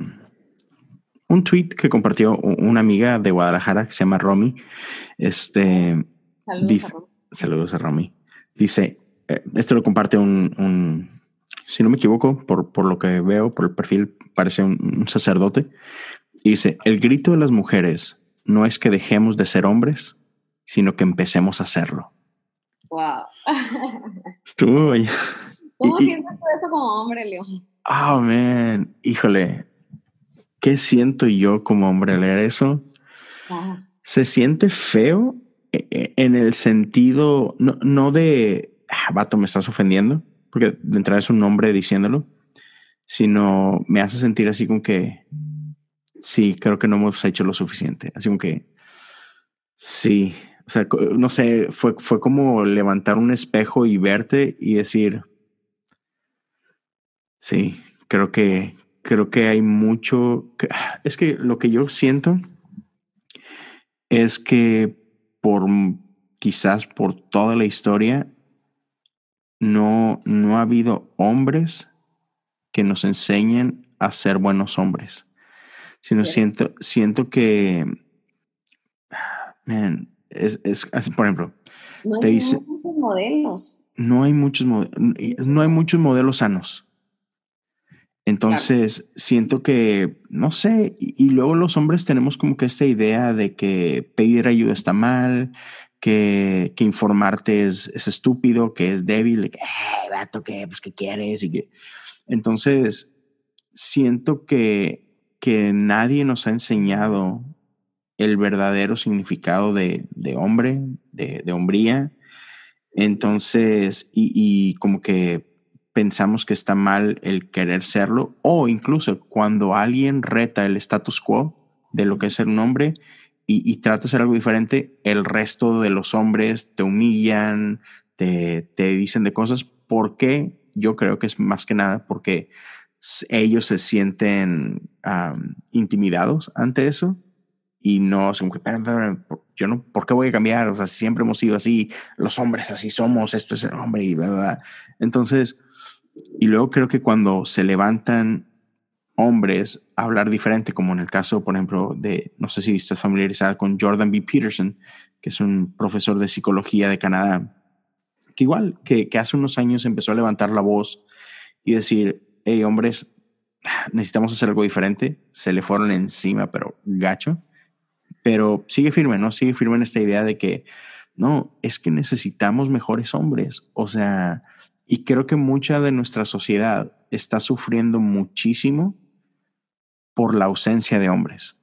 un tweet que compartió una amiga de Guadalajara que se llama Romy. Este, Saludos dice, a Romy. saludos a Romy. Dice, eh, esto lo comparte un, un- si no me equivoco, por, por lo que veo, por el perfil, parece un, un sacerdote. Y dice, el grito de las mujeres no es que dejemos de ser hombres, sino que empecemos a hacerlo. Wow. Estuvo, oye. ¿Cómo Y- sientes tú eso como hombre, León? Oh, man, híjole, ¿qué siento yo como hombre al leer eso? Ah, Se siente feo eh, eh, en el sentido, no, no de, ah, vato, me estás ofendiendo, porque de entrada es un hombre diciéndolo, sino me hace sentir así como que, sí, creo que no hemos hecho lo suficiente, así como que, sí, o sea, no sé, fue, fue como levantar un espejo y verte y decir, sí, creo que, creo que hay mucho, que- es que lo que yo siento es que por quizás por toda la historia no, no ha habido hombres que nos enseñen a ser buenos hombres, sino siento, siento que, man, es, es así, por ejemplo, no Te hay dice- muchos modelos. no hay muchos, no hay muchos modelos sanos. Entonces, siento que, no sé, y, y luego los hombres tenemos como que esta idea de que pedir ayuda está mal, que, que informarte es, es estúpido, que es débil, que, "Eh, vato, ¿qué? Pues, ¿qué quieres? Y que, entonces, siento que, que nadie nos ha enseñado el verdadero significado de, de hombre, de, de hombría. Entonces, y, y como que pensamos que está mal el querer serlo, o incluso cuando alguien reta el status quo de lo que es ser un hombre y, y trata de ser algo diferente, el resto de los hombres te humillan, te, te dicen de cosas. ¿Por qué? Yo creo que es más que nada porque ellos se sienten intimidados ante eso y no, es como que, espérame, espérame, yo no, ¿por qué voy a cambiar? O sea, siempre hemos sido así, los hombres así somos, esto es el hombre y bla, bla, bla. Entonces, y luego creo que cuando se levantan hombres a hablar diferente, como en el caso, por ejemplo, de, no sé si estás familiarizada con Jordan B. Peterson, que es un profesor de psicología de Canadá, que igual, que, que hace unos años empezó a levantar la voz y decir, hey, hombres, necesitamos hacer algo diferente. Se le fueron encima, pero gacho. Pero sigue firme, ¿no? Sigue firme en esta idea de que, no, es que necesitamos mejores hombres. O sea, y creo que mucha de nuestra sociedad está sufriendo muchísimo por la ausencia de hombres.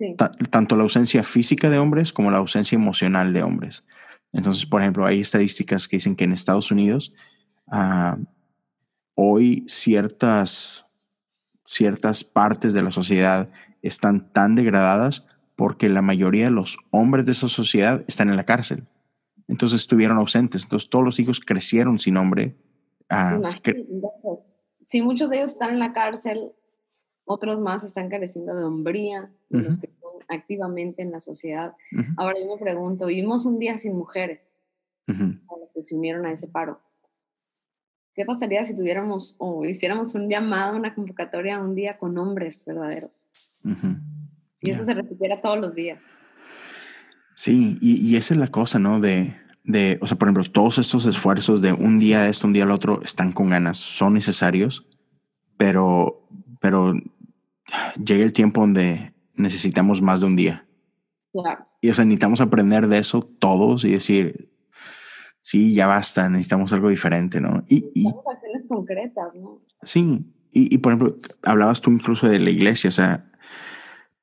Sí. Tanto la ausencia física de hombres como la ausencia emocional de hombres. Entonces, por ejemplo, hay estadísticas que dicen que en Estados Unidos ah, hoy ciertas, ciertas partes de la sociedad están tan degradadas porque la mayoría de los hombres de esa sociedad están en la cárcel. Entonces estuvieron ausentes. Entonces todos los hijos crecieron sin hombre. Ah, cre- si muchos de ellos están en la cárcel, otros más están careciendo de hombría, los que están activamente en la sociedad. Ahora yo me pregunto, vivimos un día sin mujeres, a las que se unieron a ese paro. ¿Qué pasaría si tuviéramos o hiciéramos un llamado, una convocatoria un día con hombres verdaderos? Si eso Ya. se repitiera todos los días. Sí, y, y esa es la cosa, ¿no? De, de, o sea, por ejemplo, todos estos esfuerzos de un día esto, un día el otro, están con ganas, son necesarios, pero, pero llega el tiempo donde necesitamos más de un día. Claro. Y o sea, necesitamos aprender de eso todos y decir, sí, ya basta, necesitamos algo diferente, ¿no? Y, y acciones concretas, ¿no? sí, y, y por ejemplo, hablabas tú incluso de la iglesia, o sea,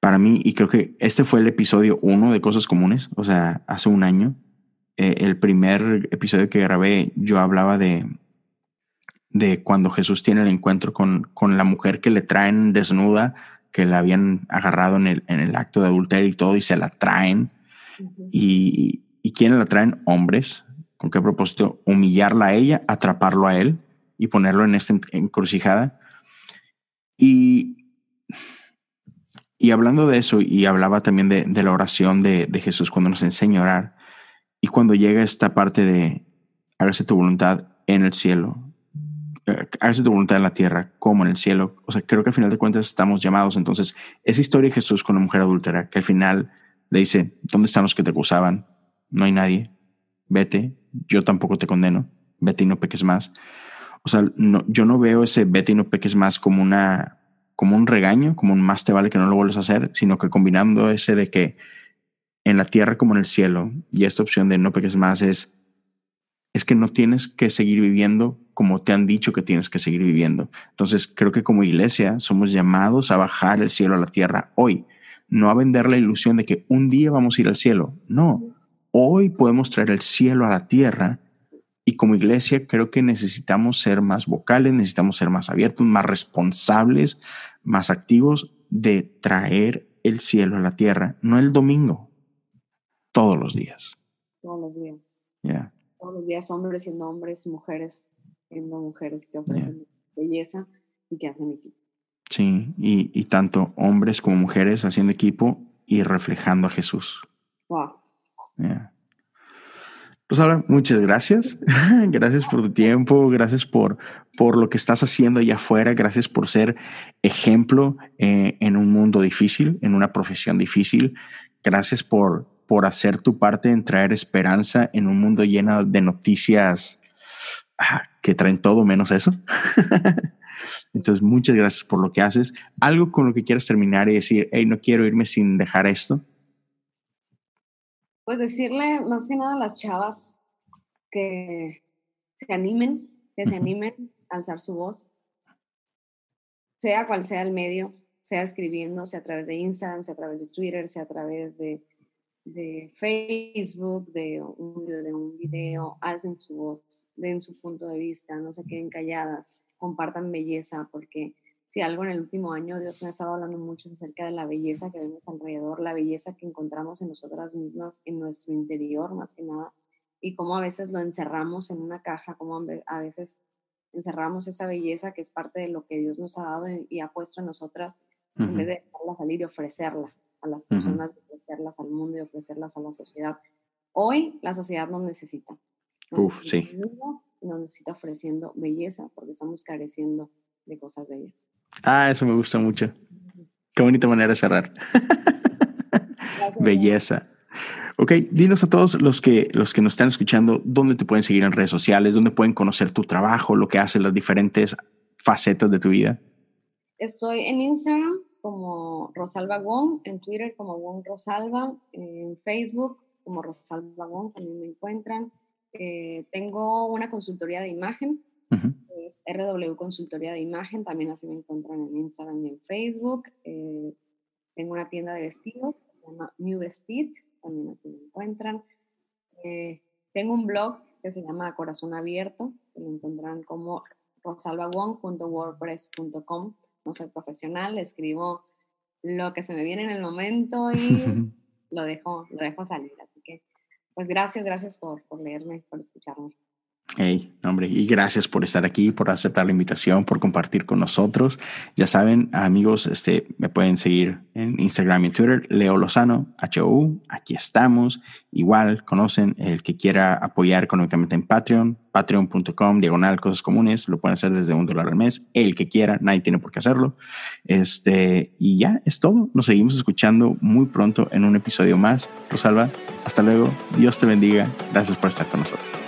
para mí, y creo que este fue el episodio uno de Cosas Comunes, o sea, hace un año, eh, el primer episodio que grabé, yo hablaba de, de cuando Jesús tiene el encuentro con, con la mujer que le traen desnuda, que la habían agarrado en el, en el acto de adulterio y todo, y se la traen. ¿Y, y quiénes la traen? Hombres. ¿Con qué propósito? Humillarla a ella, atraparlo a él y ponerlo en esta en- encrucijada. Y, y hablando de eso, y hablaba también de, la oración de, Jesús cuando nos enseña a orar, y cuando llega esta parte de hágase tu voluntad en el cielo, eh, hágase tu voluntad en la tierra como en el cielo. O sea, creo que al final de cuentas estamos llamados. Entonces, esa historia de Jesús con la mujer adúltera, que al final le dice, ¿dónde están los que te acusaban? No hay nadie. Vete, yo tampoco te condeno. Vete y no peques más. O sea, yo no veo ese vete y no peques más como una como un regaño, como un más te vale que no lo vuelvas a hacer, sino que combinando ese de que en la tierra como en el cielo, y esta opción de no peques más es es que no tienes que seguir viviendo como te han dicho que tienes que seguir viviendo. Entonces, creo que como iglesia somos llamados a bajar el cielo a la tierra hoy, no a vender la ilusión de que un día vamos a ir al cielo. No, hoy podemos traer el cielo a la tierra y como iglesia creo que necesitamos ser más vocales, necesitamos ser más abiertos, más responsables, más activos de traer el cielo a la tierra, no el domingo, todos los días. Todos los días. Yeah todos los días hombres siendo hombres, mujeres siendo mujeres que ofrecen belleza y que hacen equipo. Sí, y, y, tanto hombres como mujeres haciendo equipo y reflejando a Jesús. Wow. Yeah. Pues ahora, muchas gracias. gracias por tu tiempo, gracias por, por lo que estás haciendo allá afuera, gracias por ser ejemplo eh, en un mundo difícil, en una profesión difícil. Gracias por, por hacer tu parte en traer esperanza en un mundo lleno de noticias ah, que traen todo menos eso. Entonces, muchas gracias por lo que haces. Algo con lo que quieras terminar y decir, hey, no quiero irme sin dejar esto. Pues decirle más que nada a las chavas que se animen, que se animen a alzar su voz, sea cual sea el medio, sea escribiendo, sea a través de Instagram, sea a través de Twitter, sea a través de de Facebook, de un, de un video, alcen su voz, den su punto de vista, no se queden calladas, compartan belleza, porque si algo en el último año Dios me ha estado hablando mucho acerca de la belleza que vemos alrededor, la belleza que encontramos en nosotras mismas, en nuestro interior más que nada, y cómo a veces lo encerramos en una caja, cómo a veces encerramos esa belleza que es parte de lo que Dios nos ha dado y ha puesto en nosotras, en vez de dejarla salir y ofrecerla a las personas, ofrecerlas al mundo y ofrecerlas a la sociedad. Hoy la sociedad nos necesita. Uf, sí. Nos necesita ofreciendo belleza porque estamos careciendo de cosas bellas. Ah, eso me gusta mucho. Qué bonita manera de cerrar. belleza. Ok, dinos a todos los que, los que nos están escuchando dónde te pueden seguir en redes sociales, dónde pueden conocer tu trabajo, lo que haces, las diferentes facetas de tu vida. Estoy en Instagram como Rosalba Wong, en Twitter como Wong Rosalba, en Facebook como Rosalba Wong, también me encuentran. Eh, tengo una consultoría de imagen, es RW Consultoría de Imagen, también así me encuentran en Instagram y en Facebook. Eh, tengo una tienda de vestidos, se llama New Vestit, también así me encuentran. Eh, tengo un blog que se llama Corazón Abierto, que lo encuentran como rosalbawong.wordpress.com no soy profesional, escribo lo que se me viene en el momento y lo dejo, lo dejo salir. Así que, pues gracias, gracias por, por leerme, por escucharme. Hey, hombre, y gracias por estar aquí, por aceptar la invitación, por compartir con nosotros. Ya saben, amigos, este, me pueden seguir en Instagram y Twitter, Leo Lozano, HOU, aquí estamos. Igual, conocen el que quiera apoyar económicamente en Patreon, patreon.com, diagonal, cosas comunes, lo pueden hacer desde un dólar al mes, el que quiera, nadie tiene por qué hacerlo. Este, y ya es todo, nos seguimos escuchando muy pronto en un episodio más. Rosalba, hasta luego, Dios te bendiga, gracias por estar con nosotros.